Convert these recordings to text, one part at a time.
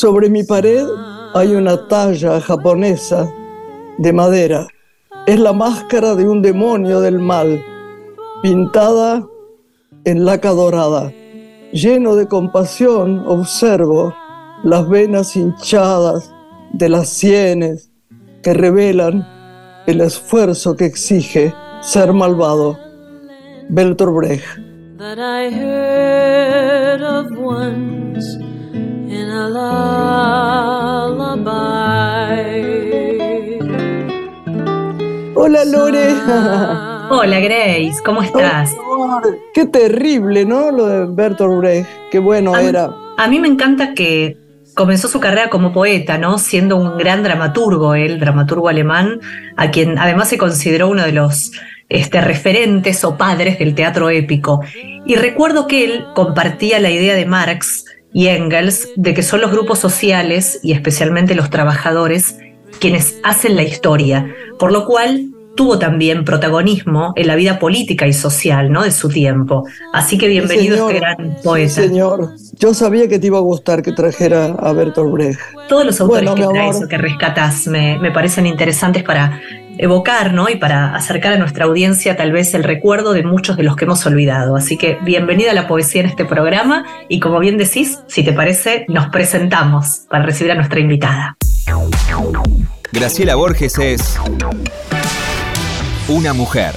Sobre mi pared hay una talla japonesa de madera. Es la máscara de un demonio del mal, pintada en laca dorada. Lleno de compasión, observo las venas hinchadas de las sienes que revelan el esfuerzo que exige ser malvado. Bertolt Brecht. Hola Lore. Hola Grace, ¿cómo estás? qué terrible, ¿no? Lo de Bertolt Brecht, qué bueno era. A mí me encanta que comenzó su carrera como poeta, ¿no? Siendo un gran dramaturgo, él, dramaturgo alemán, a quien además se consideró uno de los este, referentes o padres del teatro épico. Y recuerdo que él compartía la idea de Marx y Engels de que son los grupos sociales y especialmente los trabajadores quienes hacen la historia, por lo cual tuvo también protagonismo en la vida política y social ¿no? de su tiempo. Así que bienvenido a este gran poeta. señor, yo sabía que te iba a gustar que trajera a Bertolt Brecht. Todos los autores que traes o que rescatas me, me, parecen interesantes para evocar ¿no? y para acercar a nuestra audiencia tal vez el recuerdo de muchos de los que hemos olvidado. Así que bienvenida a la poesía en este programa y como bien decís, si te parece, nos presentamos para recibir a nuestra invitada. Graciela Borges es una mujer.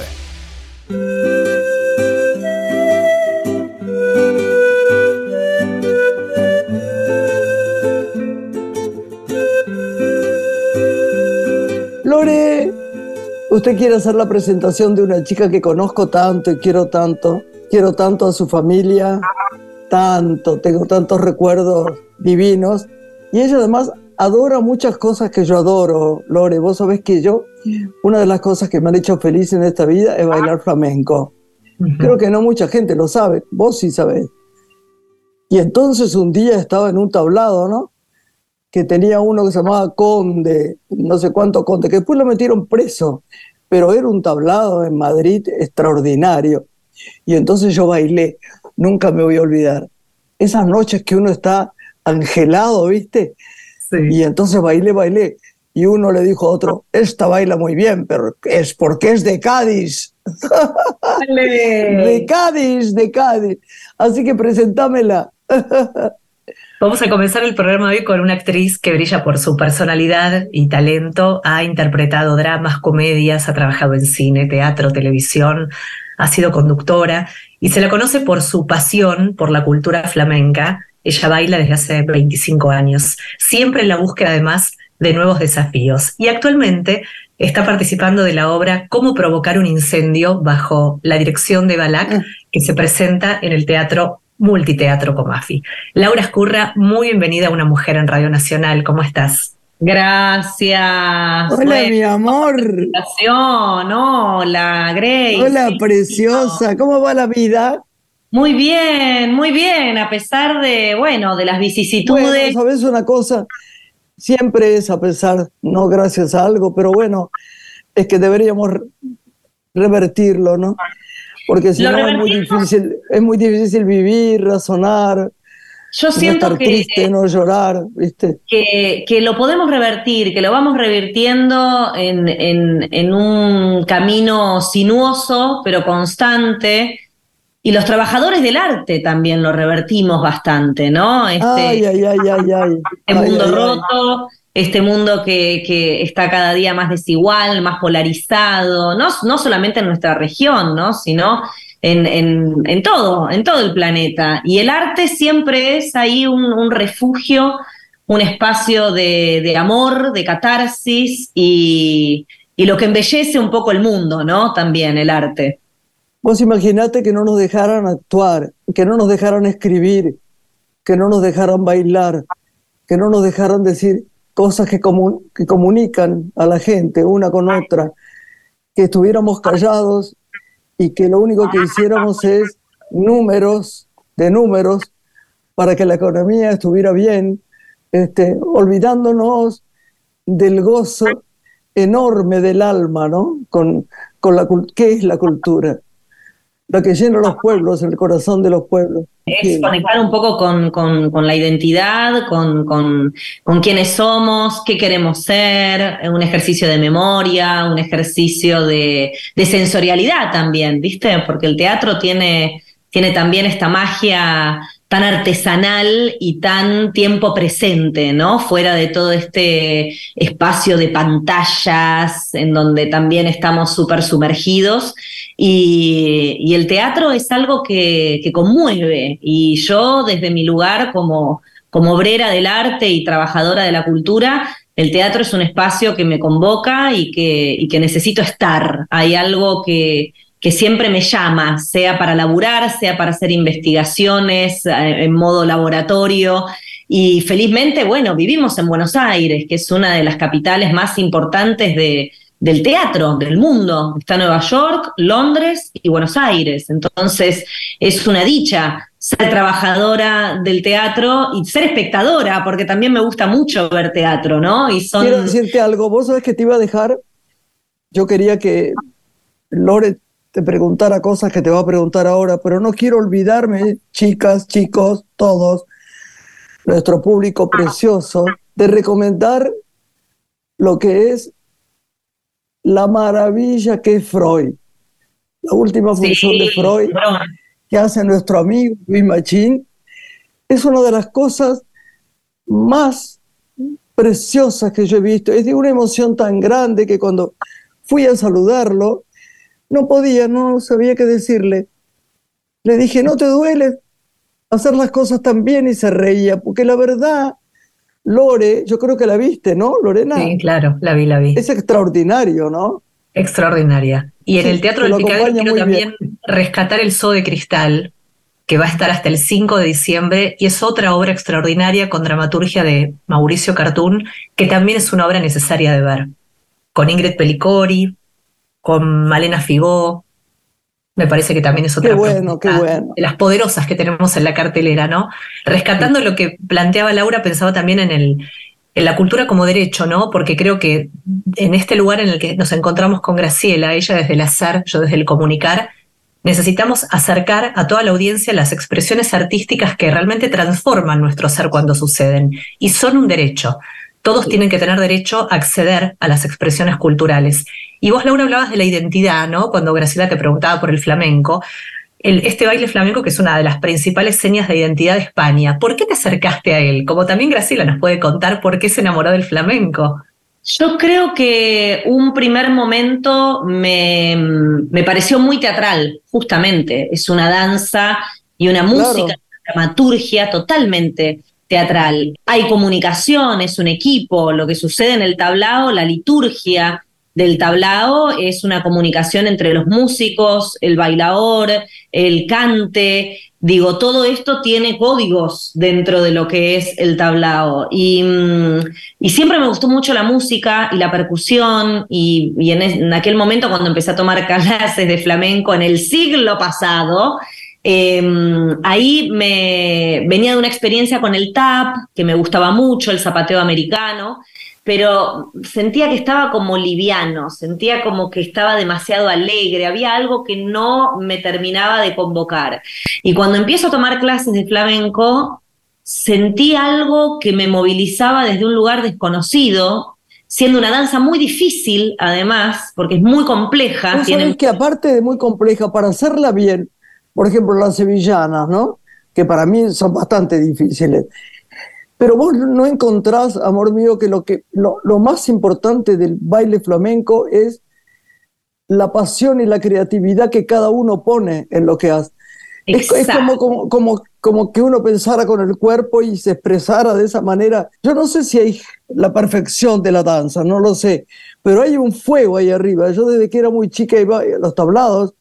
Usted quiere hacer la presentación de una chica que conozco tanto y quiero tanto. Quiero tanto a su familia, tanto, tengo tantos recuerdos divinos. Y ella además adora muchas cosas que yo adoro, Lore. Vos sabés que yo, una de las cosas que me han hecho feliz en esta vida es bailar flamenco. Creo que no mucha gente lo sabe, vos sí sabés. Y entonces un día estaba en un tablado, ¿no? Que tenía uno que se llamaba Conde, no sé cuánto Conde, que después lo metieron preso, pero era un tablado en Madrid extraordinario. Y entonces yo bailé, nunca me voy a olvidar. Esas noches que uno está angelado, ¿viste? Y entonces bailé, bailé. Y uno le dijo a otro, esta baila muy bien, pero es porque es de Cádiz. de Cádiz, de Cádiz. Así que presentámela. Vamos a comenzar el programa hoy con una actriz que brilla por su personalidad y talento. Ha interpretado dramas, comedias, ha trabajado en cine, teatro, televisión, ha sido conductora y se la conoce por su pasión por la cultura flamenca ella baila desde hace 25 años, siempre en la búsqueda además de nuevos desafíos. Y actualmente está participando de la obra Cómo provocar un incendio bajo la dirección de Balak, ah. que se presenta en el Teatro Multiteatro Comafi. Laura Escurra, muy bienvenida a Una Mujer en Radio Nacional. ¿Cómo estás? Gracias. Hola, mi amor. Hola, Grace. Hola, preciosa. ¿Cómo va la vida? Muy bien, muy bien, a pesar de, bueno, de las vicisitudes. Bueno, ¿sabes una cosa? Siempre es a pesar, no gracias a algo, pero bueno, es que deberíamos revertirlo, ¿no? Porque si no es muy difícil, es muy difícil vivir, razonar. Yo siento no estar triste, no llorar, ¿viste? Que, que, lo podemos revertir, que lo vamos revirtiendo en, en, en un camino sinuoso, pero constante, y los trabajadores del arte también lo revertimos bastante, ¿no? Este, ay, ay, ay, ay, ay. Este mundo roto, este mundo que, que, está cada día más desigual, más polarizado, no, no solamente en nuestra región, ¿no? Sino en, en, en todo, en todo el planeta. Y el arte siempre es ahí un, refugio, un espacio de, de, amor, de catarsis y, y lo que embellece un poco el mundo, ¿no? También el arte. Vos imaginate que no nos dejaran actuar, que no nos dejaran escribir, que no nos dejaran bailar, que no nos dejaran decir cosas que, que comunican a la gente una con otra, que estuviéramos callados y que lo único que hiciéramos es números de números para que la economía estuviera bien, este, olvidándonos del gozo enorme del alma, ¿no? Con, con la, ¿Qué es la cultura? la que llena los pueblos, el corazón de los pueblos. Es conectar un poco con, con, la identidad, con, con, con quiénes somos, qué queremos ser, un ejercicio de memoria, un ejercicio de, de sensorialidad también, ¿viste? Porque el teatro tiene, tiene también esta magia tan artesanal y tan tiempo presente, ¿no? Fuera de todo este espacio de pantallas en donde también estamos súper sumergidos. Y, el teatro es algo que, conmueve. Y yo, desde mi lugar como, como obrera del arte y trabajadora de la cultura, el teatro es un espacio que me convoca y que, y que necesito estar. Hay algo que, que siempre me llama, sea para laburar, sea para hacer investigaciones eh, en modo laboratorio. Y felizmente, bueno, vivimos en Buenos Aires, que es una de las capitales más importantes de, del teatro del mundo. Está Nueva York, Londres y Buenos Aires. Entonces, es una dicha ser trabajadora del teatro y ser espectadora, porque también me gusta mucho ver teatro, ¿no? Quiero decirte algo, vos sabés que te iba a dejar, yo quería que Lore te preguntara cosas que te va a preguntar ahora, pero no quiero olvidarme, chicas, chicos, todos, nuestro público precioso, de recomendar lo que es la maravilla que es Freud. La última función de Freud que hace nuestro amigo Luis Machín es una de las cosas más preciosas que yo he visto. Es de una emoción tan grande que cuando fui a saludarlo, no podía, no sabía qué decirle. Le dije, no te duele hacer las cosas tan bien y se reía, porque la verdad, Lore, yo creo que la viste, ¿no, Lorena? Sí, claro, la vi, la vi. Es extraordinario, ¿no? Extraordinaria. Y en el Teatro del Picadero quiero también rescatar el Zoo de Cristal, que va a estar hasta el 5 de diciembre, y es otra obra extraordinaria con dramaturgia de Mauricio Cartún, que también es una obra necesaria de ver. Con Ingrid Pelicori, con Malena Figó. Me parece que también es otra qué bueno, qué bueno. de las poderosas que tenemos en la cartelera, ¿no? Rescatando lo que planteaba Laura, pensaba también en el en la cultura como derecho, ¿no? Porque creo que en este lugar en el que nos encontramos con Graciela, ella desde el hacer, yo desde el comunicar, necesitamos acercar a toda la audiencia las expresiones artísticas que realmente transforman nuestro ser cuando suceden y son un derecho. Todos tienen que tener derecho a acceder a las expresiones culturales. Y vos, Laura, hablabas de la identidad, ¿no? Cuando Graciela te preguntaba por el flamenco. El, este baile flamenco que es una de las principales señas de identidad de España. ¿Por qué te acercaste a él? Como también Graciela nos puede contar por qué se enamoró del flamenco. Yo creo que un primer momento me, me pareció muy teatral, justamente. Es una danza y una música, una dramaturgia totalmente teatral. Hay comunicación, es un equipo, lo que sucede en el tablao, la liturgia del tablao es una comunicación entre los músicos, el bailador, el cante, digo, todo esto tiene códigos dentro de lo que es el tablao. Y, mm, siempre me gustó mucho la música y la percusión, y, en, en, aquel momento cuando empecé a tomar clases de flamenco en el siglo pasado, Em, ahí me venía de una experiencia con el tap, que me gustaba mucho, el zapateo americano, pero sentía que estaba como liviano, sentía como que estaba demasiado alegre, había algo que no me terminaba de convocar. Y cuando empiezo a tomar clases de flamenco, sentí algo que me movilizaba desde un lugar desconocido, siendo una danza muy difícil, además, porque es muy compleja. Tiene... que aparte de muy compleja, para hacerla bien, por ejemplo, las sevillanas, ¿no? Que para mí son bastante difíciles. Pero vos no encontrás, amor mío, que lo, que, lo, más importante del baile flamenco es la pasión y la creatividad que cada uno pone en lo que hace. Es, como, como, como, como, que uno pensara con el cuerpo y se expresara de esa manera. Yo no sé si hay la perfección de la danza, no lo sé, pero hay un fuego ahí arriba. Yo desde que era muy chica iba a los tablados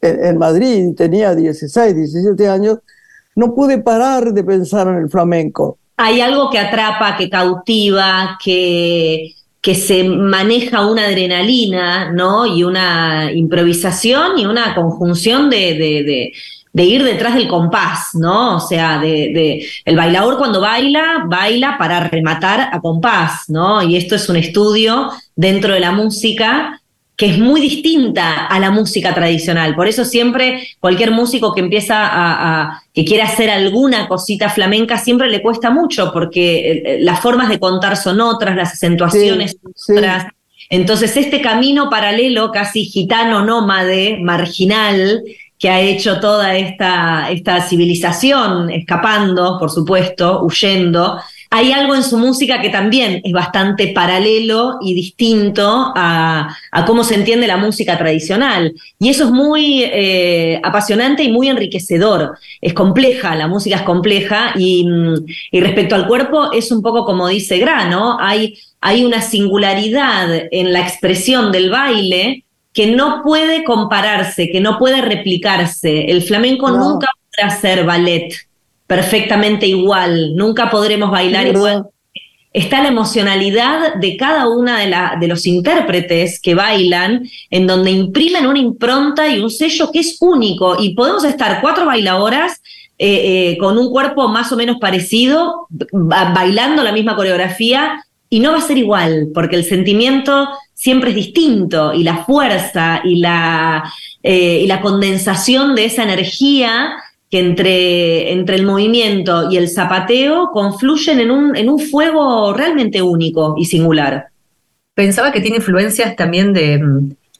en, Madrid, tenía 16, 17 años, no pude parar de pensar en el flamenco. Hay algo que atrapa, que cautiva, que, que se maneja una adrenalina, ¿no? Y una improvisación y una conjunción de, de, de, ir detrás del compás, ¿no? O sea, de, el bailador cuando baila, baila para rematar a compás, ¿no? Y esto es un estudio dentro de la música que es muy distinta a la música tradicional. Por eso siempre cualquier músico que empieza a, que quiere hacer alguna cosita flamenca siempre le cuesta mucho porque eh, eh, las formas de contar son otras, las acentuaciones son otras. Entonces este camino paralelo, casi gitano, nómade, marginal, que ha hecho toda esta, esta civilización escapando, por supuesto, huyendo, hay algo en su música que también es bastante paralelo y distinto a, cómo se entiende la música tradicional. Y eso es muy eh, apasionante y muy enriquecedor. Es compleja, la música es compleja y, y, respecto al cuerpo es un poco como dice Grano, hay, hay una singularidad en la expresión del baile que no puede compararse, que no puede replicarse. El flamenco nunca podrá ser ballet perfectamente igual, nunca podremos bailar igual. Está la emocionalidad de cada una de, de, los intérpretes que bailan, en donde imprimen una impronta y un sello que es único. Y podemos estar cuatro bailadoras eh, eh, con un cuerpo más o menos parecido, bailando la misma coreografía, y no va a ser igual, porque el sentimiento siempre es distinto, y la fuerza y la, eh, y la condensación de esa energía que entre, entre el movimiento y el zapateo confluyen en un, en un fuego realmente único y singular. Pensaba que tiene influencias también de,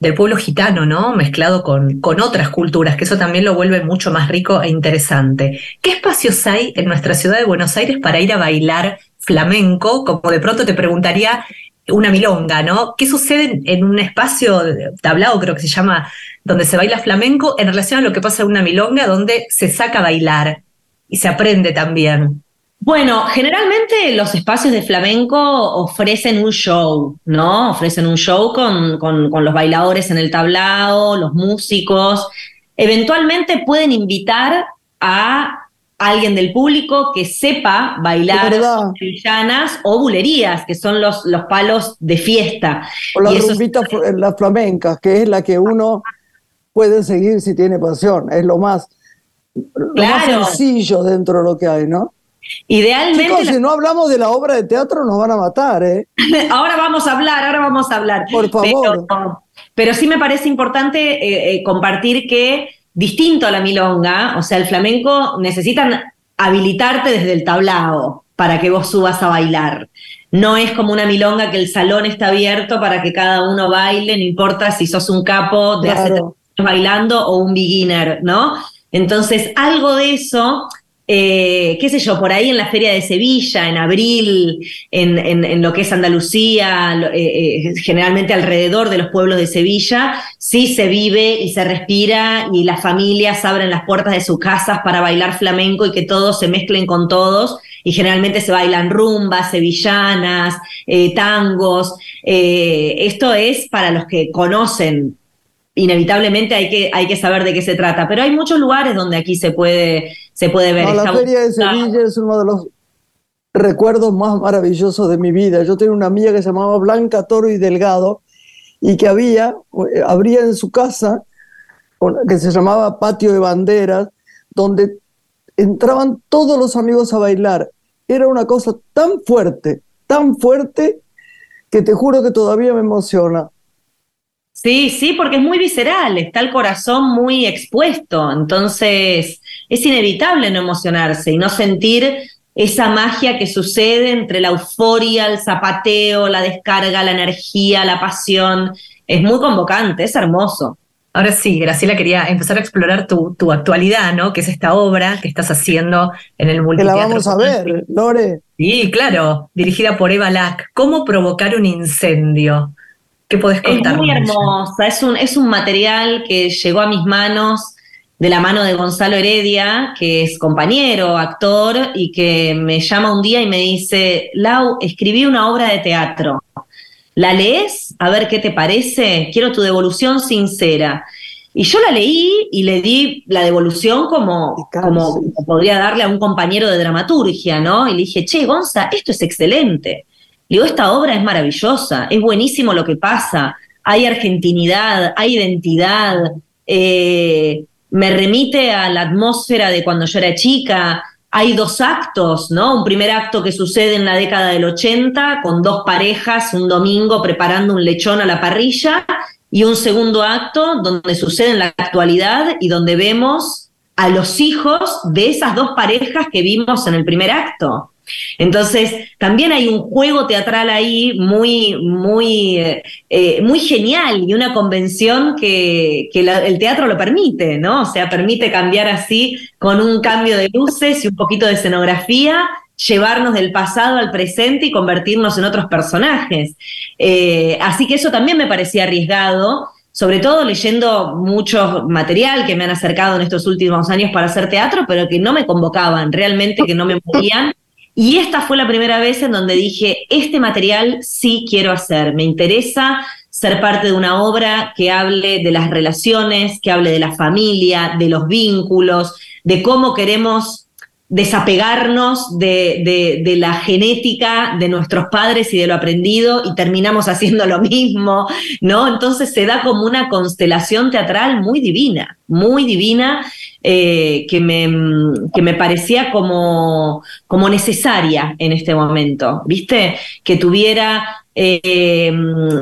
del pueblo gitano, ¿no? Mezclado con, con otras culturas, que eso también lo vuelve mucho más rico e interesante. ¿Qué espacios hay en nuestra ciudad de Buenos Aires para ir a bailar flamenco? Como de pronto te preguntaría una milonga, ¿no? ¿Qué sucede en un espacio tablado, creo que se llama, donde se baila flamenco, en relación a lo que pasa en una milonga, donde se saca a bailar y se aprende también? Bueno, generalmente los espacios de flamenco ofrecen un show, ¿no? Ofrecen un show con, con, con los bailadores en el tablado, los músicos. Eventualmente pueden invitar a alguien del público que sepa bailar sevillanas o bulerías, que son los, los palos de fiesta. O la rumbita, la flamenca, que es la que uno puede seguir si tiene pasión. Es lo más, sencillo dentro de lo que hay, ¿no? Idealmente. si no hablamos de la obra de teatro, nos van a matar, ¿eh? ahora vamos a hablar, ahora vamos a hablar. Por favor. Pero, sí me parece importante eh, eh, compartir que distinto a la milonga, o sea, el flamenco necesitan habilitarte desde el tablado para que vos subas a bailar. No es como una milonga que el salón está abierto para que cada uno baile, no importa si sos un capo de hace años bailando o un beginner, ¿no? Entonces, algo de eso eh, qué sé yo, por ahí en la Feria de Sevilla, en abril, en, lo que es Andalucía, eh, eh, generalmente alrededor de los pueblos de Sevilla, sí se vive y se respira y las familias abren las puertas de sus casas para bailar flamenco y que todos se mezclen con todos. Y generalmente se bailan rumbas, sevillanas, tangos. esto es para los que conocen inevitablemente hay que, hay que saber de qué se trata. Pero hay muchos lugares donde aquí se puede, se puede ver. la Feria de Sevilla es uno de los recuerdos más maravillosos de mi vida. Yo tenía una amiga que se llamaba Blanca Toro y Delgado y que había, eh, abría en su casa, que se llamaba Patio de Banderas, donde entraban todos los amigos a bailar. Era una cosa tan fuerte, tan fuerte, que te juro que todavía me emociona. Sí, sí, porque es muy visceral, está el corazón muy expuesto, entonces es inevitable no emocionarse y no sentir esa magia que sucede entre la euforia, el zapateo, la descarga, la energía, la pasión. Es muy convocante, es hermoso. Ahora sí, Graciela, quería empezar a explorar tu, tu actualidad, ¿no? Que es esta obra que estás haciendo en el multiteatro. Que la vamos a ver, Lore. Sí, claro, dirigida por Eva Lack. ¿Cómo provocar un incendio? ¿Qué podés contar? Es muy hermosa, es un, es un material que llegó a mis manos de la mano de Gonzalo Heredia, que es compañero, actor, y que me llama un día y me dice, Lau, escribí una obra de teatro. ¿La lees? A ver qué te parece. Quiero tu devolución sincera. Y yo la leí y le di la devolución como, como podría darle a un compañero de dramaturgia, ¿no? Y le dije, che, Gonza, esto es excelente. Digo, esta obra es maravillosa, es buenísimo lo que pasa, hay argentinidad, hay identidad, eh, me remite a la atmósfera de cuando yo era chica. Hay dos actos, ¿no? Un primer acto que sucede en la década del 80 con dos parejas un domingo preparando un lechón a la parrilla y un segundo acto donde sucede en la actualidad y donde vemos a los hijos de esas dos parejas que vimos en el primer acto. Entonces, también hay un juego teatral ahí muy, muy, eh, eh, muy genial y una convención que, el teatro lo permite, ¿no? O sea, permite cambiar así con un cambio de luces y un poquito de escenografía llevarnos del pasado al presente y convertirnos en otros personajes. Eh, así que eso también me parecía arriesgado, sobre todo leyendo mucho material que me han acercado en estos últimos años para hacer teatro, pero que no me convocaban, realmente que no me movían. Y esta fue la primera vez en donde dije, este material sí quiero hacer, me interesa ser parte de una obra que hable de las relaciones, que hable de la familia, de los vínculos, de cómo queremos desapegarnos de, de, la genética de nuestros padres y de lo aprendido y terminamos haciendo lo mismo, ¿no? Entonces se da como una constelación teatral muy divina, muy divina, eh, que, me, que me parecía como, como necesaria en este momento, ¿viste? Que tuviera eh,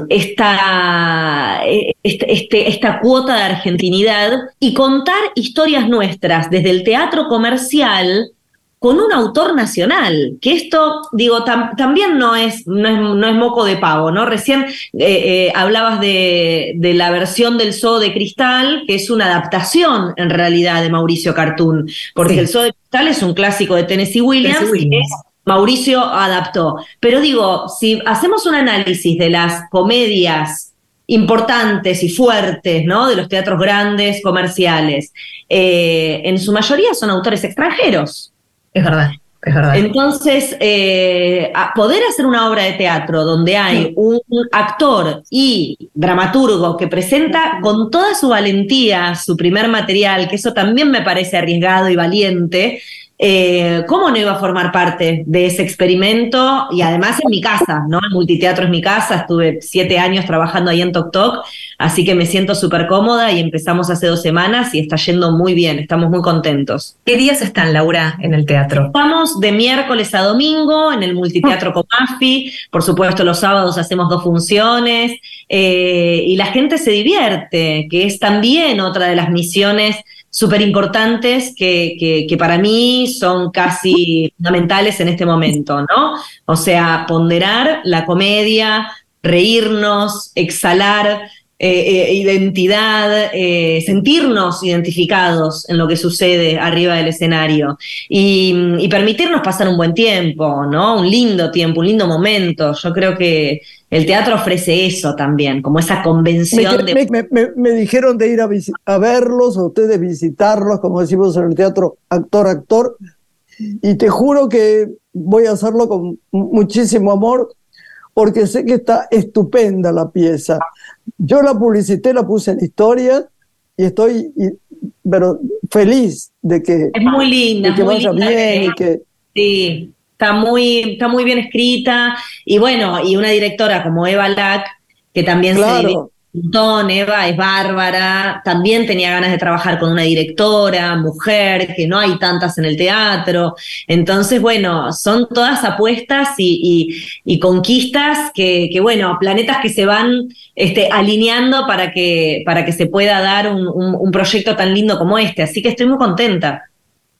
esta, este, esta cuota de argentinidad y contar historias nuestras desde el teatro comercial con un autor nacional, que esto, digo, también no es, no es, moco de pavo, ¿no? Recién eh, eh, hablabas de, de, la versión del Zoo de Cristal, que es una adaptación en realidad de Mauricio Cartoon, porque el Zoo de Cristal es un clásico de Tennessee Williams, que Mauricio adaptó. Pero digo, si hacemos un análisis de las comedias importantes y fuertes, ¿no? De los teatros grandes, comerciales, eh, en su mayoría son autores extranjeros. Es verdad. Es verdad. Entonces, eh, poder hacer una obra de teatro donde hay un actor y dramaturgo que presenta con toda su valentía su primer material, que eso también me parece arriesgado y valiente, eh, ¿cómo no iba a formar parte de ese experimento? Y además en mi casa, ¿no? El multiteatro es mi casa, estuve siete años trabajando ahí en Tok Tok, así que me siento súper cómoda y empezamos hace dos semanas y está yendo muy bien, estamos muy contentos. ¿Qué días están, Laura, en el teatro? Estamos de miércoles a domingo en el multiteatro Comafi, por supuesto los sábados hacemos dos funciones eh, y la gente se divierte, que es también otra de las misiones súper importantes que, que, para mí son casi fundamentales en este momento, ¿no? O sea, ponderar la comedia, reírnos, exhalar eh, eh, identidad, eh, sentirnos identificados en lo que sucede arriba del escenario y, y, permitirnos pasar un buen tiempo, ¿no? Un lindo tiempo, un lindo momento. Yo creo que el teatro ofrece eso también, como esa convención me, de... Me, dijeron de ir a, a verlos, a ustedes visitarlos, como decimos en el teatro, actor, actor, y te juro que voy a hacerlo con muchísimo amor, porque sé que está estupenda la pieza. Yo la publicité, la puse en historia, y estoy pero feliz de que, es muy linda, que vaya bien y que... Sí, está muy, está muy bien escrita. Y bueno, y una directora como Eva Lack, que también se un montón, Eva es bárbara, también tenía ganas de trabajar con una directora, mujer, que no hay tantas en el teatro. Entonces, bueno, son todas apuestas y, y, conquistas que, que, bueno, planetas que se van este, alineando para que, para que se pueda dar un, un proyecto tan lindo como este. Así que estoy muy contenta.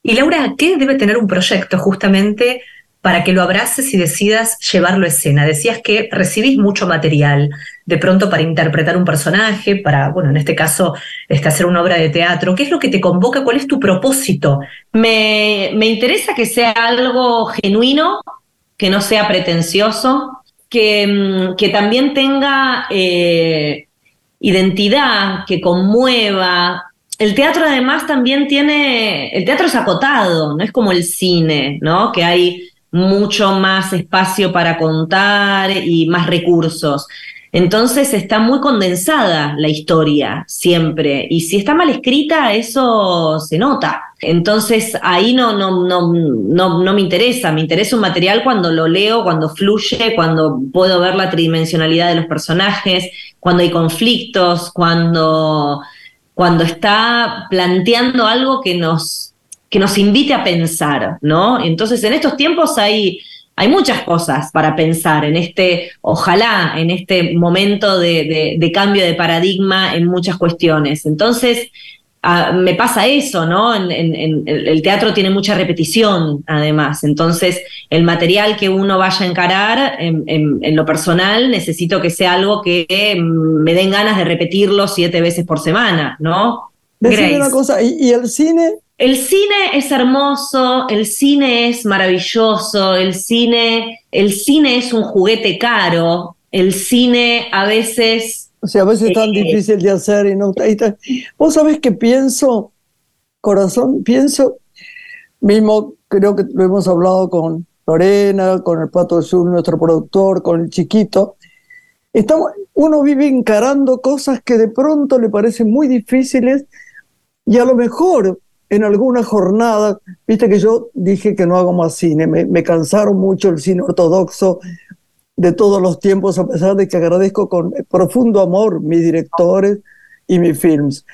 Y Laura, ¿qué debe tener un proyecto justamente para que lo abraces y decidas llevarlo a escena. Decías que recibís mucho material, de pronto para interpretar un personaje, para, bueno, en este caso, este, hacer una obra de teatro. ¿Qué es lo que te convoca? ¿Cuál es tu propósito? Me, me interesa que sea algo genuino, que no sea pretencioso, que, mm, que también tenga eh, identidad, que conmueva, el teatro además también tiene, el teatro es acotado, no es como el cine, ¿no? Que hay mucho más espacio para contar y más recursos. Entonces está muy condensada la historia siempre y si está mal escrita eso se nota. Entonces ahí no, no, no, no, no me interesa, me interesa un material cuando lo leo, cuando fluye, cuando puedo ver la tridimensionalidad de los personajes, cuando hay conflictos, cuando, cuando está planteando algo que nos que nos invite a pensar, ¿no? Entonces, en estos tiempos hay, hay muchas cosas para pensar en este, ojalá, en este momento de, cambio de paradigma en muchas cuestiones. Entonces, ah, me pasa eso, ¿no? En, el teatro tiene mucha repetición, además. Entonces, el material que uno vaya a encarar, en, lo personal, necesito que sea algo que mm, me den ganas de repetirlo siete veces por semana, ¿no? Decime una cosa, ¿y el cine? El cine es hermoso, el cine es maravilloso, el cine, el cine es un juguete caro, el cine a veces... O sea, a veces es tan eh, difícil de hacer y no... Vos sabés que pienso, corazón, pienso, mismo creo que lo hemos hablado con Lorena, con el Pato Sur, nuestro productor, con el chiquito. Estamos, uno vive encarando cosas que de pronto le parecen muy difíciles y a lo mejor en alguna jornada, viste que yo dije que no hago más cine, me, cansaron mucho el cine ortodoxo de todos los tiempos, a pesar de que agradezco con profundo amor mis directores y mis films.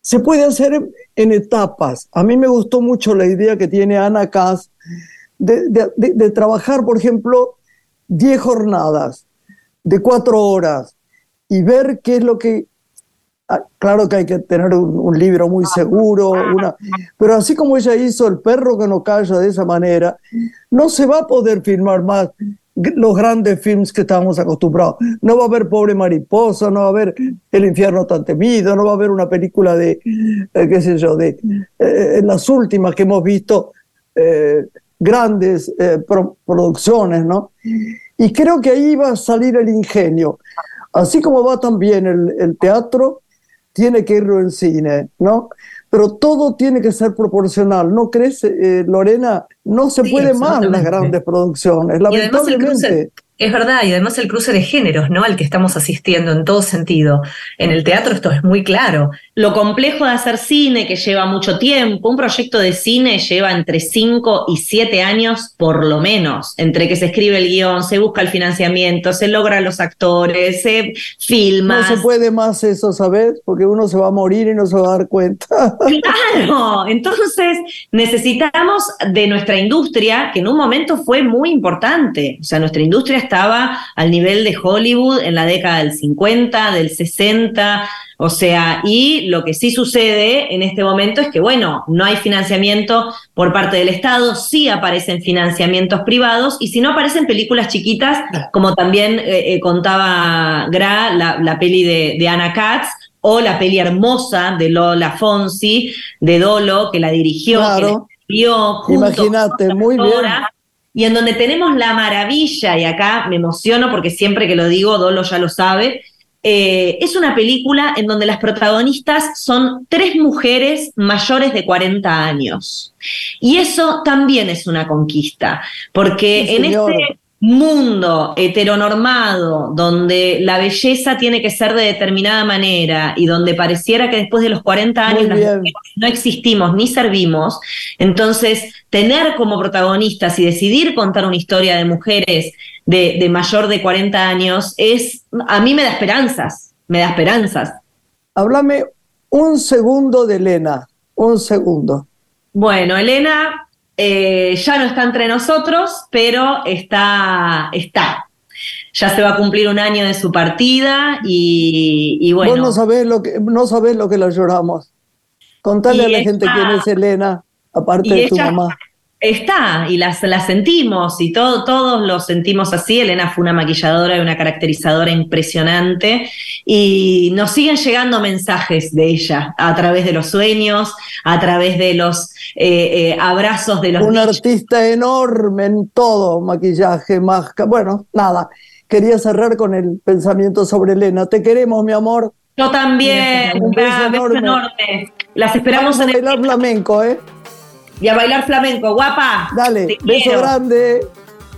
Se puede hacer en, etapas. A mí me gustó mucho la idea que tiene Ana Kass de, de trabajar, por ejemplo, 10 jornadas de 4 horas y ver qué es lo que claro que hay que tener un, libro muy seguro, una, pero así como ella hizo El perro que no calla de esa manera, no se va a poder filmar más los grandes films que estamos acostumbrados. No va a haber Pobre Mariposa, no va a haber El infierno tan temido, no va a haber una película de, eh, qué sé yo, de eh, las últimas que hemos visto, eh, grandes producciones, ¿no? Y creo que ahí va a salir el ingenio. Así como va también el, el teatro, tiene que irlo en cine, ¿no? Pero todo tiene que ser proporcional, ¿no crees, eh, Lorena? No se puede más las grandes producciones, lamentablemente. Es verdad, y además el cruce de géneros, ¿no? Al que estamos asistiendo en todo sentido. En el teatro esto es muy claro. Lo complejo de hacer cine, que lleva mucho tiempo, un proyecto de cine lleva entre 5 y 7 años por lo menos, entre que se escribe el guion, se busca el financiamiento, se logran los actores, se filma. No se puede más eso, ¿sabes? Porque uno se va a morir y no se va a dar cuenta. Claro, entonces necesitamos de nuestra industria, que en un momento fue muy importante, o sea, nuestra industria estaba al nivel de Hollywood en la década del 50, del 60, o sea, y lo que sí sucede en este momento es que, bueno, no hay financiamiento por parte del Estado, sí aparecen financiamientos privados, y si no aparecen películas chiquitas, como también eh, eh, contaba Gra, la, peli de, de Anna Katz, o la peli hermosa de Lola Fonsi, de Dolo, que la dirigió, que la escribió Imagínate, muy bien y en donde tenemos la maravilla, y acá me emociono porque siempre que lo digo, Dolo ya lo sabe, eh, es una película en donde las protagonistas son tres mujeres mayores de 40 años. Y eso también es una conquista, porque en este mundo heteronormado, donde la belleza tiene que ser de determinada manera y donde pareciera que después de los 40 años no existimos ni servimos, entonces tener como protagonistas y decidir contar una historia de mujeres de, de mayor de 40 años es, a mí me da esperanzas, me da esperanzas. Háblame un segundo de Elena, un segundo. Bueno, Elena eh, ya no está entre nosotros, pero está, está. Ya se va a cumplir un año de su partida y, bueno. Vos no sabés lo que, no sabés lo que la lloramos. Contale a la gente quién es Elena, aparte de tu mamá. Está, y las, la sentimos, y todo, todos lo sentimos así. Elena fue una maquilladora y una caracterizadora impresionante, y nos siguen llegando mensajes de ella a través de los sueños, a través de los eh, eh, abrazos de los. Un artista enorme en todo, maquillaje, máscara. Bueno, nada. Quería cerrar con el pensamiento sobre Elena. Te queremos, mi amor. Yo también. Un beso, enorme. Las esperamos en el flamenco, ¿eh? Y a bailar flamenco, guapa. Dale, beso grande.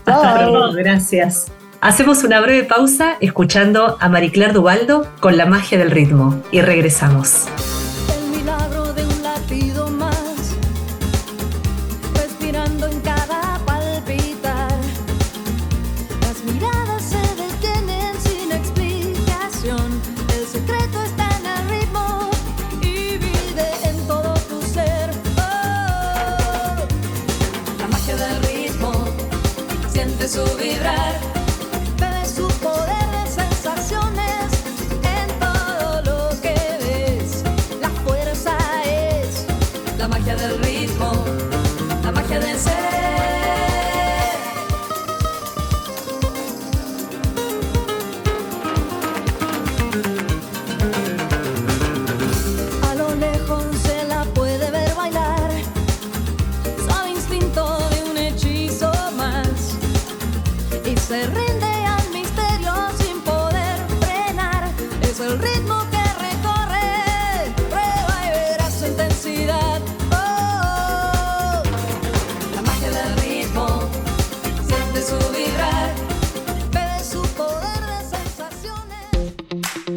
Chao. Gracias. Hacemos una breve pausa escuchando a Maricler Dubaldo con la magia del ritmo y regresamos. say.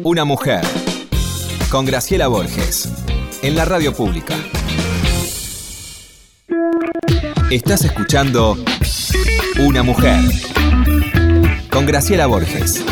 Una mujer. Con Graciela Borges. En la radio pública. Estás escuchando Una mujer. Con Graciela Borges.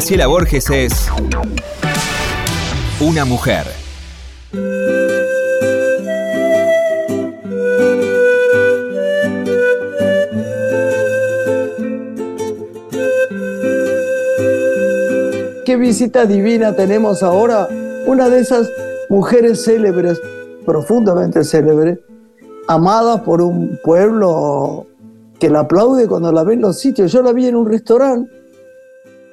Graciela Borges es una mujer. Qué visita divina tenemos ahora, una de esas mujeres célebres, profundamente célebres, amada por un pueblo que la aplaude cuando la ve en los sitios. Yo la vi en un restaurante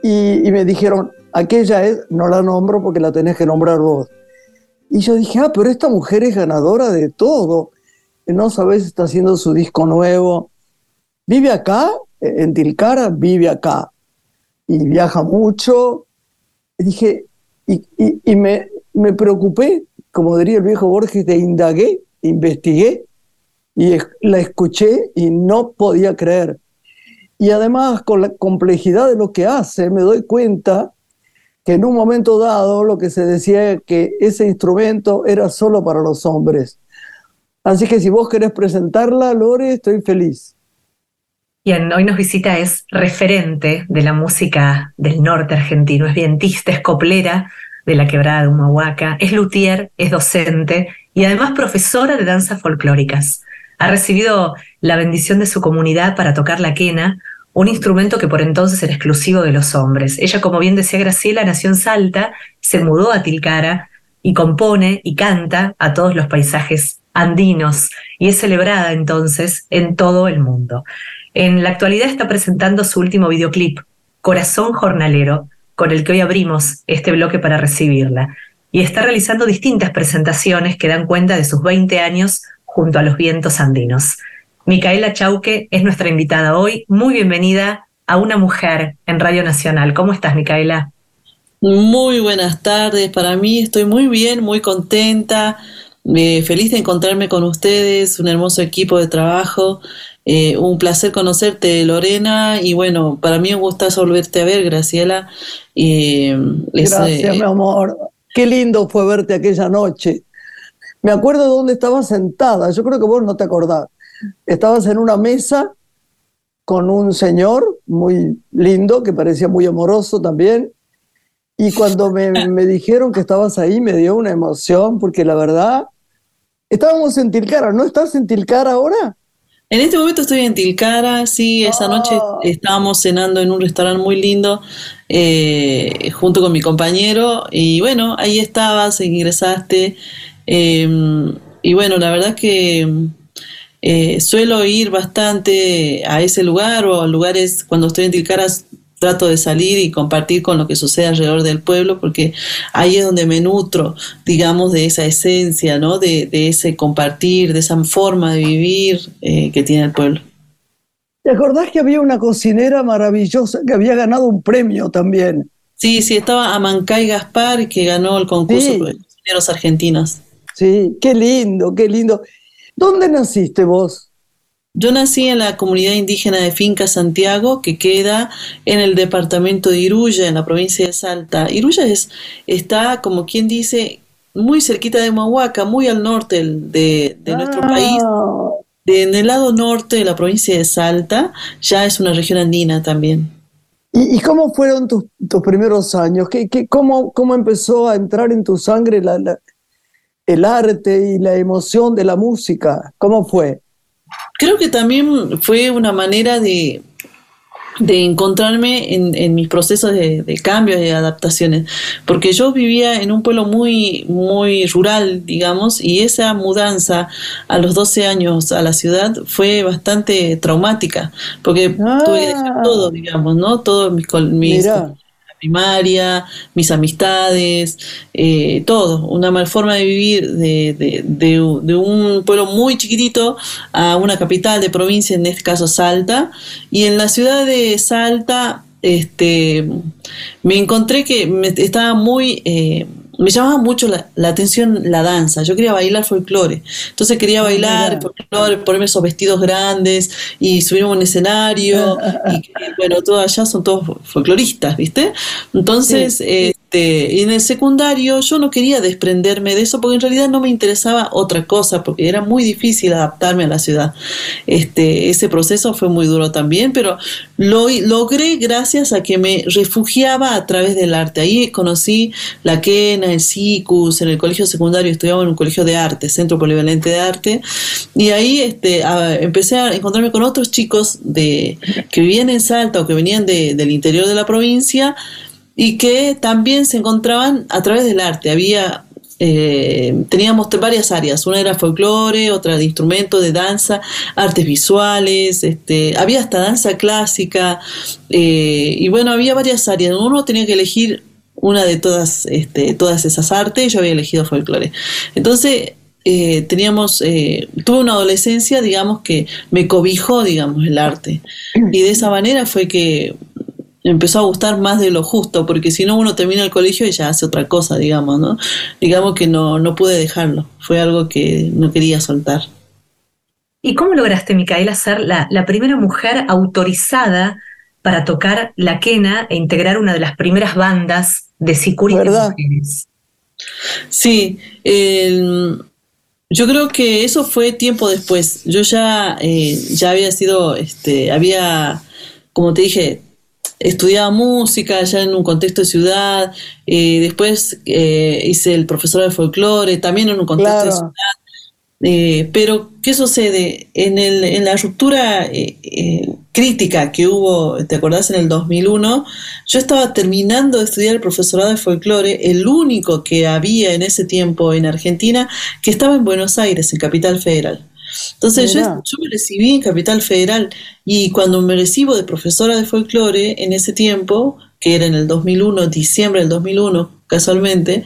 y, me dijeron, aquella es, no la nombro porque la tenés que nombrar vos. Y yo dije, ah, pero esta mujer es ganadora de todo. No sabes, está haciendo su disco nuevo. Vive acá, en Tilcara, vive acá. Y viaja mucho. Y dije, y, me, me preocupé, como diría el viejo Borges, de indagué, investigué y la escuché y no podía creer. Y además con la complejidad de lo que hace, me doy cuenta que en un momento dado lo que se decía que ese instrumento era solo para los hombres. Así que si vos querés presentarla, Lore, estoy feliz. Bien, hoy nos visita es referente de la música del norte argentino, es vientista, es coplera de la quebrada de Humahuaca, es luthier, es docente y además profesora de danzas folclóricas ha recibido la bendición de su comunidad para tocar la quena, un instrumento que por entonces era exclusivo de los hombres. Ella, como bien decía Graciela, nació en Salta, se mudó a Tilcara y compone y canta a todos los paisajes andinos y es celebrada entonces en todo el mundo. En la actualidad está presentando su último videoclip, Corazón Jornalero, con el que hoy abrimos este bloque para recibirla. Y está realizando distintas presentaciones que dan cuenta de sus 20 años junto a los vientos andinos. Micaela Chauque es nuestra invitada hoy. Muy bienvenida a una mujer en Radio Nacional. ¿Cómo estás, Micaela? Muy buenas tardes. Para mí estoy muy bien, muy contenta, eh, feliz de encontrarme con ustedes, un hermoso equipo de trabajo. Eh, un placer conocerte, Lorena, y bueno, para mí un gustazo volverte a ver, Graciela. Eh, Gracias, mi amor. Qué lindo fue verte aquella noche. Me acuerdo de dónde estaba sentada, yo creo que vos no te acordás. Estabas en una mesa con un señor muy lindo, que parecía muy amoroso también, y cuando me, dijeron que estabas ahí me dio una emoción, porque la verdad, estábamos en Tilcara, ¿no estás en Tilcara ahora? En este momento estoy en Tilcara, sí, esa ah. noche estábamos cenando en un restaurante muy lindo eh, junto con mi compañero y bueno, ahí estabas, ingresaste Em, y bueno, la verdad que eh, suelo ir bastante a ese lugar o a lugares cuando estoy en Tilcaras trato de salir y compartir con lo que sucede alrededor del pueblo, porque ahí es donde me nutro, digamos, de esa esencia, ¿no? De, ese compartir, de esa forma de vivir eh, que tiene el pueblo. ¿Te acordás que había una cocinera maravillosa que había ganado un premio también? Sí, sí, estaba Amancay Gaspar, que ganó el concurso de cocineros argentinos. Sí, qué lindo, qué lindo. ¿Dónde naciste vos? Yo nací en la comunidad indígena de Finca Santiago, que queda en el departamento de Iruya, en la provincia de Salta. Iruya es, está, como quien dice, muy cerquita de Mahuaca, muy al norte de, nuestro ah. país. en el lado norte de la provincia de Salta, ya es una región andina también. ¿Y, cómo fueron tus, primeros años? ¿Qué, cómo, ¿Cómo empezó a entrar en tu sangre la, el arte y la emoción de la música? ¿Cómo fue? Creo que también fue una manera de, de encontrarme en, mis procesos de, de cambios y adaptaciones, porque yo vivía en un pueblo muy, muy rural, digamos, y esa mudanza a los 12 años a la ciudad fue bastante traumática, porque tuve que dejar ah. todo, digamos, ¿no? Todos mis, mis primaria, mis amistades, eh, todo, una mal forma de vivir de, de, un pueblo muy chiquitito a una capital de provincia, en este caso Salta, y en la ciudad de Salta este, me encontré que estaba muy... Eh, me llamaba mucho la, atención la danza. Yo quería bailar folclore. Entonces quería ah, bailar folclore, ponerme esos vestidos grandes y subirme a un escenario. y bueno, todos allá son todos folcloristas, ¿viste? Entonces, eh, este, en el secundario yo no quería desprenderme de eso porque en realidad no me interesaba otra cosa, porque era muy difícil adaptarme a la ciudad. Este, ese proceso fue muy duro también, pero lo logré gracias a que me refugiaba a través del arte. Ahí conocí la quena, el SICUS, en el colegio secundario estudiaba en un colegio de arte, Centro Polivalente de Arte, y ahí este, empecé a encontrarme con otros chicos de, que vivían en Salta o que venían del interior de la provincia, y que también se encontraban a través del arte. Había eh, teníamos varias áreas, una era folclore, otra de instrumentos, de danza, artes visuales, este, había hasta danza clásica, eh, y bueno, había varias áreas, uno tenía que elegir una de todas, este, todas esas artes, yo había elegido folclore. Entonces, eh, teníamos, tuve una adolescencia, digamos, que me cobijó, digamos, el arte. Y de esa manera fue que empezó a gustar más de lo justo, porque si no uno termina el colegio y ya hace otra cosa, digamos, ¿no? Digamos que no, no pude dejarlo, fue algo que no quería soltar. ¿Y cómo lograste, Micaela, ser la, primera mujer autorizada para tocar la quena e integrar una de las primeras bandas de Sicuri ¿verdad? Sí, yo creo que eso fue tiempo después. Yo ya, eh, ya había sido, este, había, como te dije, estudiaba música ya en un contexto de ciudad, eh, después eh, hice el profesor de folclore, también en un contexto de ciudad. Eh, pero, ¿qué sucede? En, el, en la ruptura crítica que hubo, ¿te acordás? En el 2001, yo estaba terminando de estudiar el profesorado de folclore, el único que había en ese tiempo en Argentina, que estaba en Buenos Aires, en Capital Federal. Entonces yo, me recibí en Capital Federal y cuando me recibo de profesora de folclore en ese tiempo, que era en el 2001, diciembre del 2001 casualmente,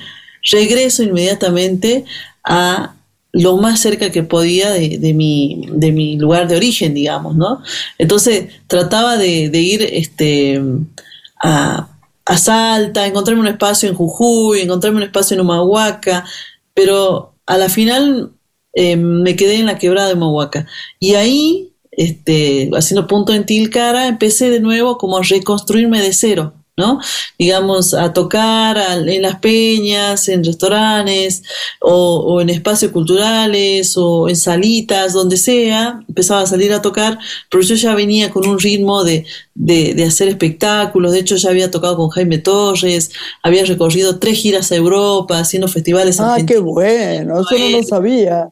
regreso inmediatamente a lo más cerca que podía de, mi, de mi lugar de origen, digamos, ¿no? Entonces trataba de, ir este, a, a Salta, encontrarme un espacio en Jujuy, encontrarme un espacio en Humahuaca, pero a la final eh, me quedé en la quebrada de Mahuaca. Y ahí, este, haciendo punto en Tilcara, empecé de nuevo como a reconstruirme de cero. ¿no? Digamos, a tocar en las peñas, en restaurantes o, en espacios culturales o en salitas, donde sea, empezaba a salir a tocar, pero yo ya venía con un ritmo de, de, hacer espectáculos, de hecho ya había tocado con Jaime Torres, había recorrido tres giras a Europa, haciendo festivales. Ah, qué bueno, eso no lo sabía.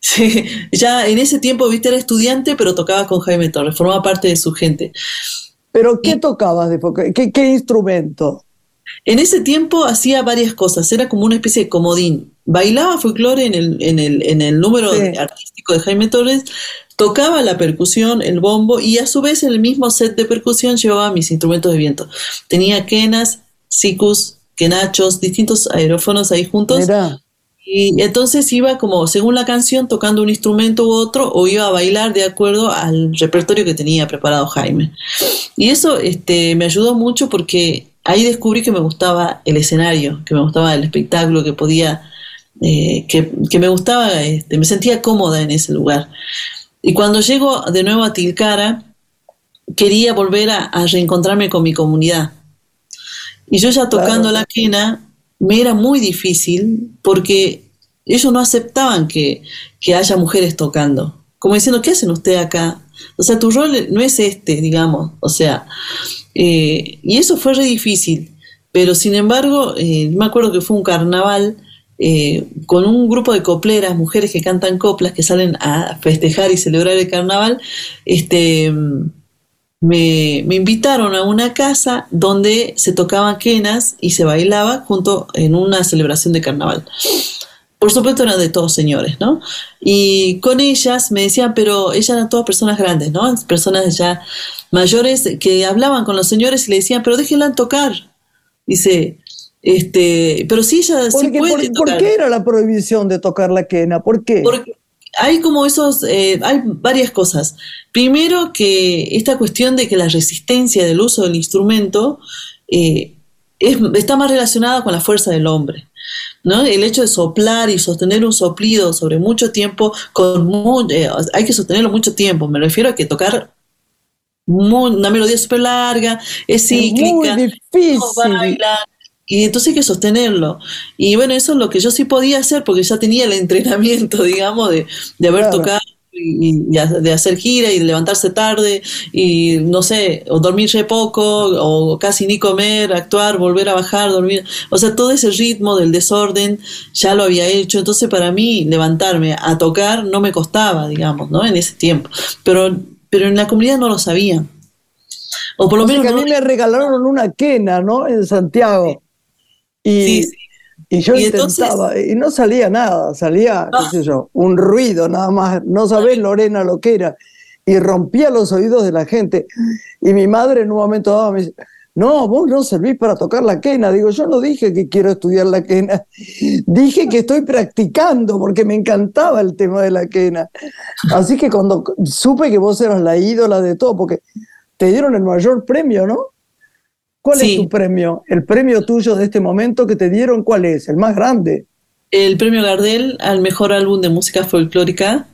Sí, ya en ese tiempo, viste, era estudiante, pero tocaba con Jaime Torres, formaba parte de su gente. ¿Pero qué tocabas? De, ¿Qué, ¿Qué instrumento? En ese tiempo hacía varias cosas, era como una especie de comodín. Bailaba folclore en el, en el, en el número artístico de Jaime Torres, tocaba la percusión, el bombo, y a su vez en el mismo set de percusión llevaba mis instrumentos de viento. Tenía quenas, sicus, quenachos, distintos aerófonos ahí juntos. Y entonces iba como, según la canción, tocando un instrumento u otro, o iba a bailar de acuerdo al repertorio que tenía preparado Jaime. Y eso este, me ayudó mucho porque ahí descubrí que me gustaba el escenario, que me gustaba el espectáculo, que podía, eh, que, me gustaba, este, me sentía cómoda en ese lugar. Y cuando llego de nuevo a Tilcara, quería volver a, reencontrarme con mi comunidad. Y yo ya tocando la quena, me era muy difícil porque ellos no aceptaban que, haya mujeres tocando. Como diciendo, ¿qué hacen ustedes acá? O sea, tu rol no es este, digamos. O sea, eh, y eso fue re difícil. Pero sin embargo, eh, me acuerdo que fue un carnaval eh, con un grupo de copleras, mujeres que cantan coplas, que salen a festejar y celebrar el carnaval. Este me, invitaron a una casa donde se tocaban quenas y se bailaba junto en una celebración de carnaval. Por supuesto eran de todos señores, ¿no? Y con ellas me decían, pero ellas eran todas personas grandes, ¿no? Personas ya mayores que hablaban con los señores y le decían, pero déjenla tocar. Dice, este, pero sí ella sí puede por, ¿Por qué era la prohibición de tocar la quena? ¿Por qué? Porque hay como esos, eh, hay varias cosas. Primero que esta cuestión de que la resistencia del uso del instrumento eh, está más relacionada con la fuerza del hombre. ¿no? El hecho de soplar y sostener un soplido sobre mucho tiempo, con eh, hay que sostenerlo mucho tiempo, me refiero a que tocar una melodía súper larga, es cíclica, muy difícil. Y entonces hay que sostenerlo. Y bueno, eso es lo que yo sí podía hacer porque ya tenía el entrenamiento, digamos, de, de haber tocado y, de hacer gira y levantarse tarde y no sé, o dormir poco o casi ni comer, actuar, volver a bajar, dormir. O sea, todo ese ritmo del desorden ya lo había hecho. Entonces para mí levantarme a tocar no me costaba, digamos, ¿no? En ese tiempo. Pero, pero en la comunidad no lo sabían. O por lo menos. Que a mí me regalaron una quena, ¿no? En Santiago. Y, y yo intentaba, y no salía nada, salía, qué ah. sé yo, un ruido nada más. No sabés, Lorena, lo que era. Y rompía los oídos de la gente. Y mi madre en un momento dado me dice, no, vos no servís para tocar la quena. Digo, yo no dije que quiero estudiar la quena. Dije que estoy practicando porque me encantaba el tema de la quena. Así que cuando supe que vos eras la ídola de todo, porque te dieron el mayor premio, ¿no? ¿Cuál es tu premio? El premio tuyo de este momento que te dieron, ¿cuál es? El más grande. El premio Gardel al mejor álbum de música folclórica,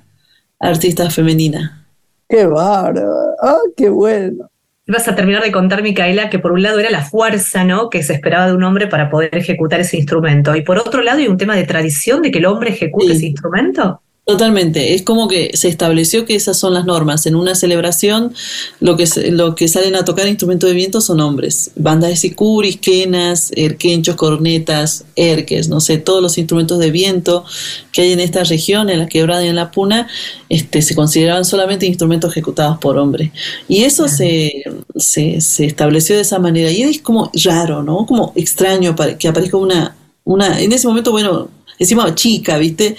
artista femenina. Qué bárbaro. Ah, qué bueno. Vas a terminar de contar, Micaela, que por un lado era la fuerza, ¿no? Que se esperaba de un hombre para poder ejecutar ese instrumento. Y por otro lado hay un tema de tradición de que el hombre ejecute ese instrumento. Totalmente, es como que se estableció que esas son las normas. En una celebración lo que, lo que salen a tocar instrumentos de viento son hombres. Bandas de sicuris, quenas, erquenchos, cornetas, erques, no sé, todos los instrumentos de viento que hay en esta región, en la quebrada y en la puna, este, se consideraban solamente instrumentos ejecutados por hombres. Y eso se, se, se, estableció de esa manera. Y es como raro, ¿no? Como extraño que aparezca una, una... En ese momento, bueno, encima chica, ¿viste?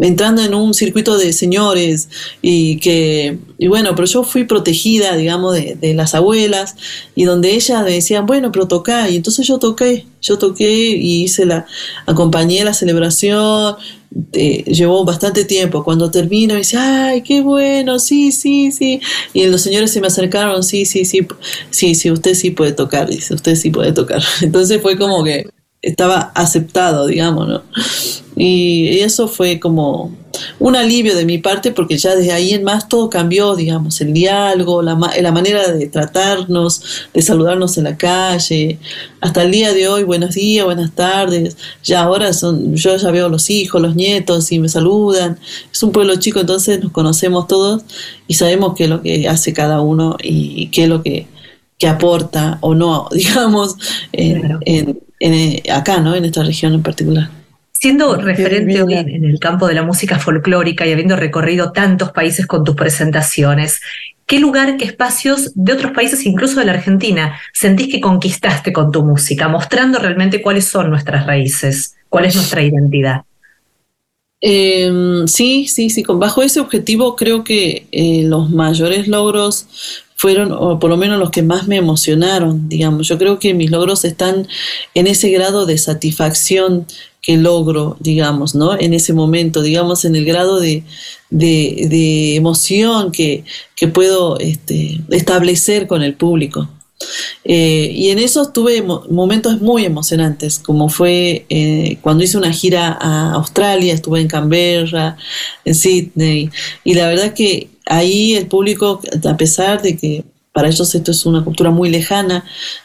Entrando en un circuito de señores y que, y bueno, pero yo fui protegida, digamos, de, las abuelas y donde ellas me decían, bueno, pero toca, y entonces yo toqué, yo toqué y hice la, acompañé la celebración, eh, llevó bastante tiempo. Cuando termino, dice, ay, qué bueno, sí, sí, sí. Y los señores se me acercaron, sí, sí, sí, sí, sí, usted sí puede tocar, dice, usted sí puede tocar. Entonces fue como que estaba aceptado, digamos, ¿no? Y eso fue como un alivio de mi parte porque ya desde ahí en más todo cambió, digamos, el diálogo, la, la manera de tratarnos, de saludarnos en la calle, hasta el día de hoy, buenos días, buenas tardes, ya ahora son, yo ya veo los hijos, los nietos y me saludan, es un pueblo chico, entonces nos conocemos todos y sabemos qué es lo que hace cada uno y qué es lo que, que aporta o no, digamos, en eh, acá, ¿no? En esta región en particular. Siendo referente en el campo de la música folclórica y habiendo recorrido tantos países con tus presentaciones, ¿qué lugar, qué espacios de otros países, incluso de la Argentina, sentís que conquistaste con tu música, mostrando realmente cuáles son nuestras raíces, cuál es nuestra identidad? Em, sí, sí, sí. Bajo ese objetivo creo que eh, los mayores logros fueron, o por lo menos los que más me emocionaron, digamos. Yo creo que mis logros están en ese grado de satisfacción que logro, digamos, ¿no? En ese momento, digamos, en el grado de, de, emoción que, que puedo este, establecer con el público. Eh, y en eso tuve momentos muy emocionantes, como fue eh, cuando hice una gira a Australia, estuve en Canberra, en Sydney, y la verdad que ahí el público, a pesar de que para ellos esto es una cultura muy lejana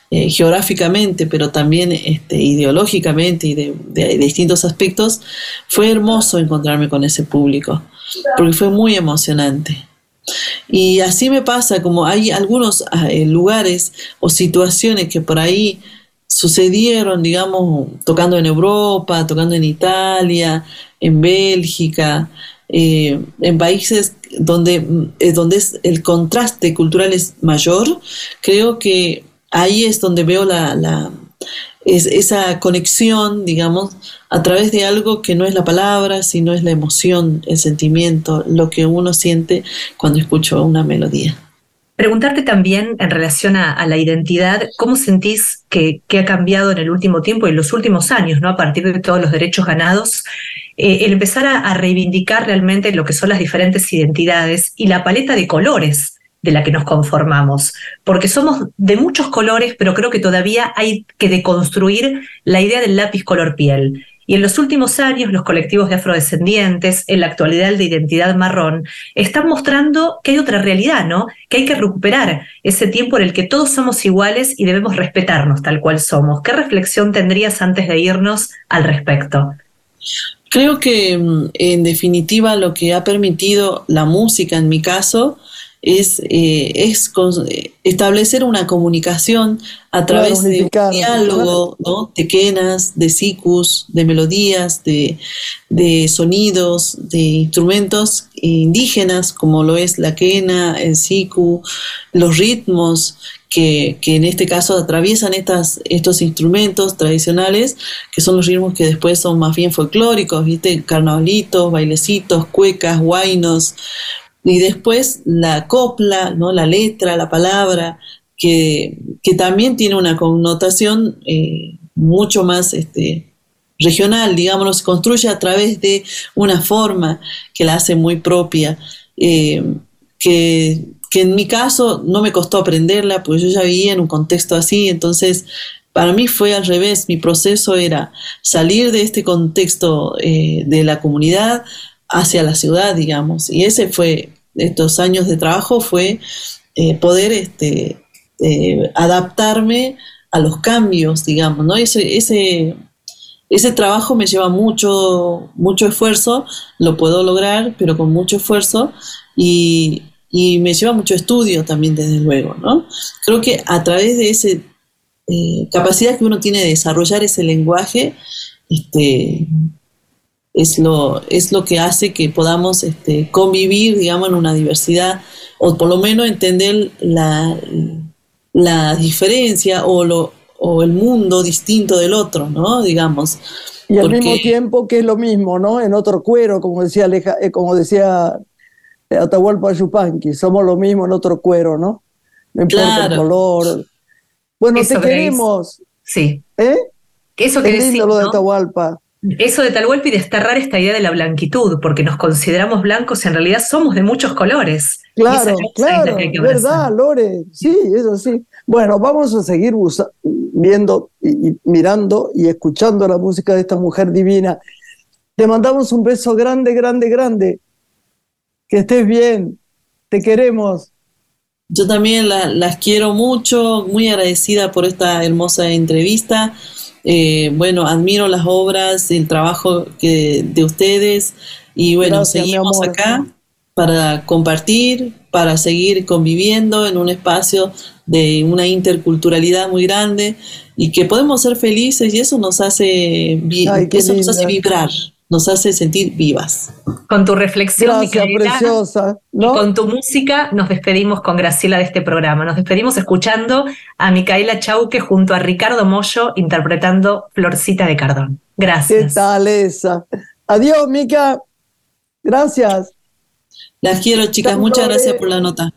eh, geográficamente, pero también este, ideológicamente y de, distintos aspectos, fue hermoso encontrarme con ese público, porque fue muy emocionante. Y así me pasa, como hay algunos ah, eh, lugares o situaciones que por ahí sucedieron, digamos, tocando en Europa, tocando en Italia, en Bélgica, eh, en países donde, eh, donde es, el contraste cultural es mayor, creo que ahí es donde veo la, la es, esa conexión, digamos, a través de algo que no es la palabra, sino es la emoción, el sentimiento, lo que uno siente cuando escucha una melodía. Preguntarte también en relación a, la identidad, ¿cómo sentís que, ha cambiado en el último tiempo y en los últimos años, ¿no? a partir de todos los derechos ganados, eh, el empezar a, reivindicar realmente lo que son las diferentes identidades y la paleta de colores de la que nos conformamos, porque somos de muchos colores, pero creo que todavía hay que deconstruir la idea del lápiz color piel. Y en los últimos años, los colectivos de afrodescendientes, en la actualidad de identidad marrón, están mostrando que hay otra realidad, ¿no? Que hay que recuperar ese tiempo en el que todos somos iguales y debemos respetarnos tal cual somos. ¿Qué reflexión tendrías antes de irnos al respecto? Creo que mm, en definitiva lo que ha permitido la música en mi caso es, eh, es establecer una comunicación a través de un diálogo ¿no? de quenas, de sicus, de melodías, de, de, sonidos, de instrumentos indígenas, como lo es la quena, el sicu, los ritmos que, que, en este caso atraviesan estas, estos instrumentos tradicionales, que son los ritmos que después son más bien folclóricos, ¿viste? Carnavalitos, bailecitos, cuecas, guainos, y después la copla, ¿no? La letra, la palabra, que, que también tiene una connotación eh, mucho más este, regional, digamos, se construye a través de una forma que la hace muy propia, eh, que que en mi caso no me costó aprenderla, porque yo ya vivía en un contexto así, entonces para mí fue al revés, mi proceso era salir de este contexto eh, de la comunidad hacia la ciudad, digamos, y ese fue, estos años de trabajo fue eh, poder este, eh, adaptarme a los cambios, digamos, ¿no? Ese, ese, ese trabajo me lleva mucho, mucho esfuerzo, lo puedo lograr, pero con mucho esfuerzo, y, y me lleva mucho estudio también, desde luego, ¿no? Creo que a través de esa eh, capacidad que uno tiene de desarrollar ese lenguaje, este, es, lo, es lo que hace que podamos este, convivir, digamos, en una diversidad, o por lo menos entender la, la diferencia o, lo, o el mundo distinto del otro, ¿no? Digamos. Y al mismo tiempo que es lo mismo, ¿no? En otro cuero, como decía, Aleja, eh, como decía Atahualpa Yupanqui, somos lo mismo en otro cuero, ¿no? No importa el color. Bueno, te queremos. Sí. ¿Eh? Eso que es lindo lo de Atahualpa. Eso de Atahualpa y desterrar esta idea de la blanquitud, porque nos consideramos blancos y en realidad somos de muchos colores. Claro, claro, verdad, Lore. Sí, eso sí. Bueno, vamos a seguir viendo y mirando y escuchando la música de esta mujer divina. Te mandamos un beso grande, grande, grande que estés bien, te queremos. Yo también las quiero mucho, muy agradecida por esta hermosa entrevista. Eh, bueno, admiro las obras, el trabajo que, de ustedes. Y bueno, seguimos acá para compartir, para seguir conviviendo en un espacio de una interculturalidad muy grande y que podemos ser felices y eso nos hace, eso nos hace vibrar nos hace sentir vivas. Con tu reflexión, Gracias, preciosa, y con tu música nos despedimos con Graciela de este programa. Nos despedimos escuchando a Micaela Chauque junto a Ricardo Mollo interpretando Florcita de Cardón. Gracias. ¿Qué tal esa? Adiós, Mica. Gracias. Las quiero, chicas. Muchas gracias por la nota.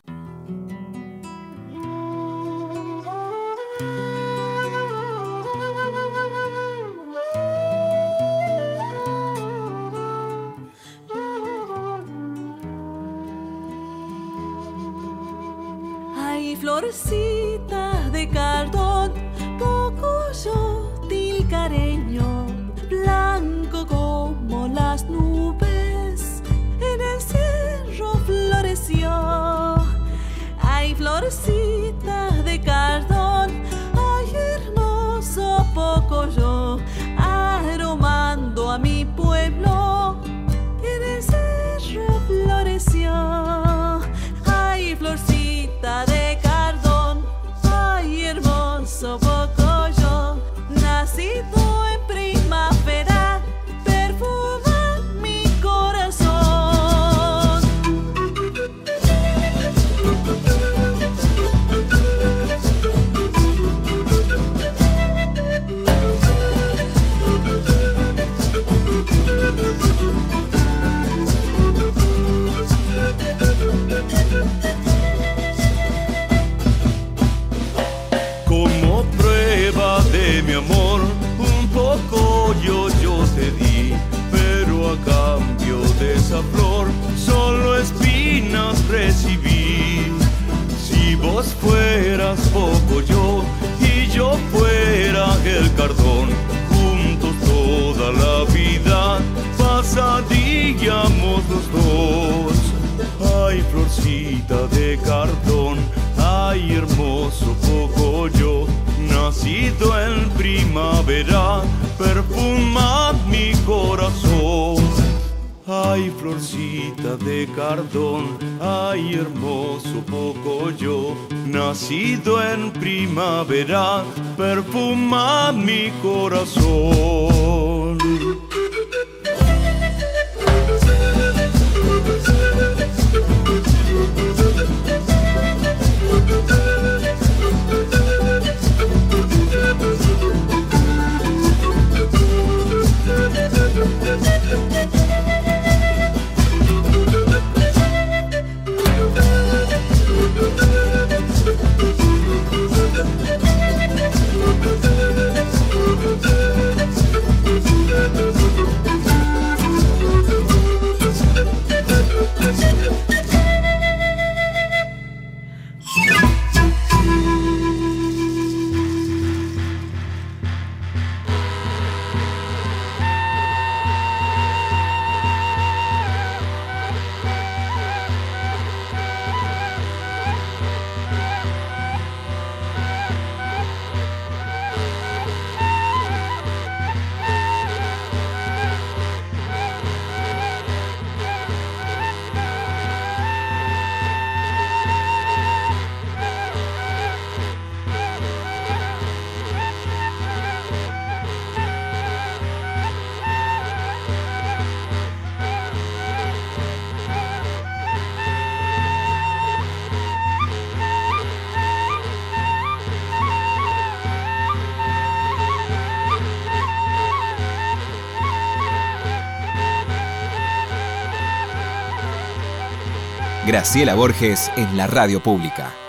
Ay, florcita de cardón, cardón, juntos toda la vida pasaríamos los dos. Ay, florcita de cardón, ay, hermoso yo, nacido en primavera, perfuma mi corazón. Ay, florcita de cardón. Ay, hermoso yo, nacido en primavera, perfuma mi corazón. Graciela Borges en la radio pública.